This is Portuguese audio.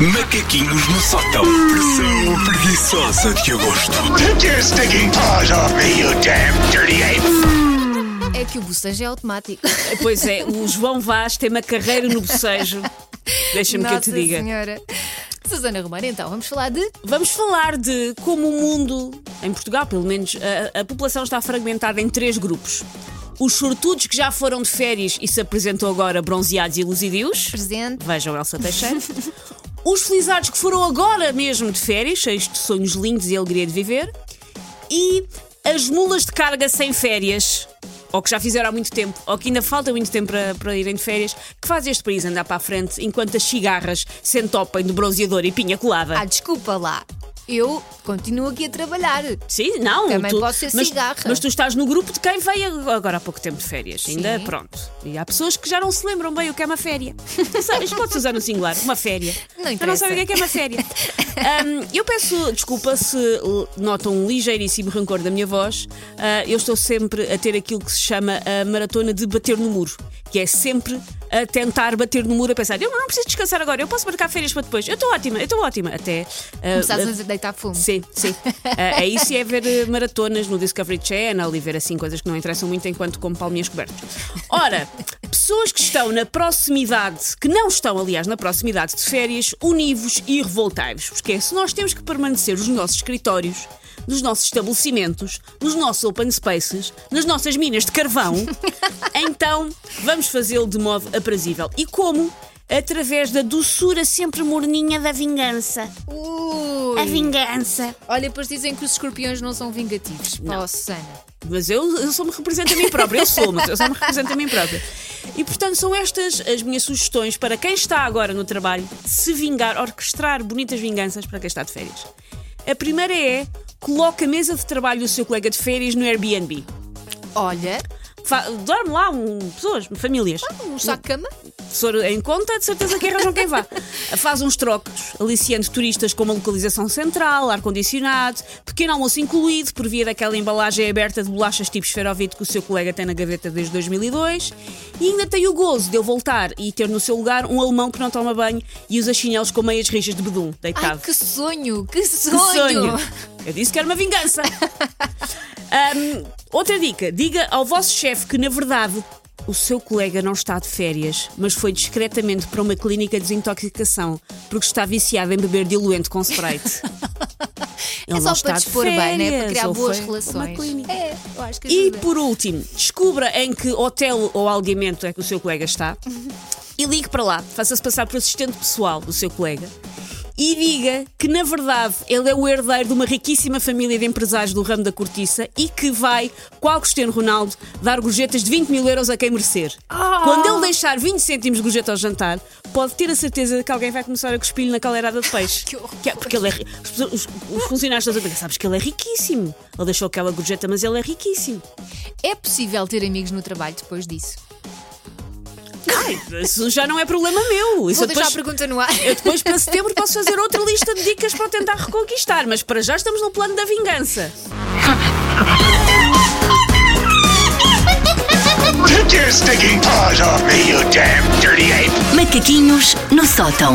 Macaquinhos no sótão. Pressão preguiçosa de agosto. Take your stinking paws off me, you damn dirty ape! É que o bocejo é automático. Pois é, o João Vaz tem uma carreira no bocejo. Deixa-me que eu te Nossa diga. Senhora. Susana Romana, então, vamos falar de. Vamos falar de como o mundo, em Portugal pelo menos, a, a população está fragmentada em três grupos. Os sortudos que já foram de férias e se apresentam agora bronzeados e luzidios. Presente. Vejam Elsa Teixeira. Os felizados que foram agora mesmo de férias, cheios de sonhos lindos e alegria de viver. E as mulas de carga sem férias, ou que já fizeram há muito tempo, ou que ainda falta muito tempo para, para irem de férias, que faz este país andar para a frente enquanto as cigarras se entopem de bronzeador e pinha colada. Ah, desculpa lá. Eu continuo aqui a trabalhar. Sim, não. Também tu, pode ser mas, cigarra. mas tu estás no grupo de quem veio agora há pouco tempo de férias. Ainda Sim. pronto. E há pessoas que já não se lembram bem o que é uma féria. Tu sabes, pode-se usar no singular, uma féria. Não Já não interessa. sabem o que é que é uma féria. Ahm, eu peço desculpa se notam um ligeiríssimo rancor da minha voz. Ah, eu estou sempre a ter aquilo que se chama a maratona de bater no muro. Que é sempre a tentar bater no muro, a pensar, eu não preciso descansar agora, eu posso marcar férias para depois. Eu estou ótima, eu estou ótima. Até. ah, Começaste a deitar fumo. Sim, sim. Ah, é isso e é ver maratonas no Discovery Channel e ver assim coisas que não interessam muito enquanto como palminhas cobertas. Ora, pessoas que estão na proximidade, que não estão, aliás, na proximidade de férias, univos e revoltai-vos. Porque é, se nós temos que permanecer nos nossos escritórios, nos nossos estabelecimentos, nos nossos open spaces, nas nossas minas de carvão, então vamos fazê-lo de modo aprazível. E como? Através da doçura sempre morninha da vingança. Ui. A vingança. Olha, depois dizem que os escorpiões não são vingativos. Não. Oh, Susana. Mas eu, eu só me represento a mim própria. Eu sou, mas eu só me represento a mim própria. E portanto são estas as minhas sugestões para quem está agora no trabalho se vingar, orquestrar bonitas vinganças para quem está de férias. A primeira é coloque a mesa de trabalho do seu colega de férias no Airbnb. Olha, dorme lá um, pessoas, famílias. um saco de cama. For em conta, de certeza que arranjam quem vá. Faz uns trocos, aliciando turistas com uma localização central, ar-condicionado, pequeno almoço incluído, por via daquela embalagem aberta de bolachas tipo esferovite que o seu colega tem na gaveta desde 2002. E ainda tem o gozo de ele voltar e ter no seu lugar um alemão que não toma banho e usa chinelos com meias rijas de bedum, Ai, deitado. que sonho, que Que sonho. sonho! Eu disse que era uma vingança. Ahm, outra dica: diga ao vosso chefe que, na verdade, o seu colega não está de férias, mas foi discretamente para uma clínica de desintoxicação porque está viciado em beber diluente com Sprite. Ele É só para dispor bem, né? férias, Para criar boas relações. clínica. É, eu acho que E ajuda. por último, descubra em que hotel ou algamento é que o seu colega está e ligue para lá, faça-se passar por assistente pessoal do seu colega e diga que, na verdade, ele é o herdeiro de uma riquíssima família de empresários do ramo da cortiça e que vai, qual Cristiano Ronaldo, dar gorjetas de 20 mil euros a quem merecer. Ah! Quando ele deixar 20 cêntimos de gorjeta ao jantar, pode ter a certeza que alguém vai começar a cuspir-lhe na caldeirada de peixe. Que horror. é- porque ele é, os- os funcionários estão a dizer, sabes que ele é riquíssimo. Ele deixou aquela gorjeta, mas ele é riquíssimo. É possível ter amigos no trabalho depois disso? Ai, isso já não é problema meu. Isso Vou eu deixar a depois, pergunta no ar. eu depois, para setembro, posso fazer outra lista de dicas para tentar reconquistar, mas para já estamos no plano da vingança. Macaquinhos no sótão.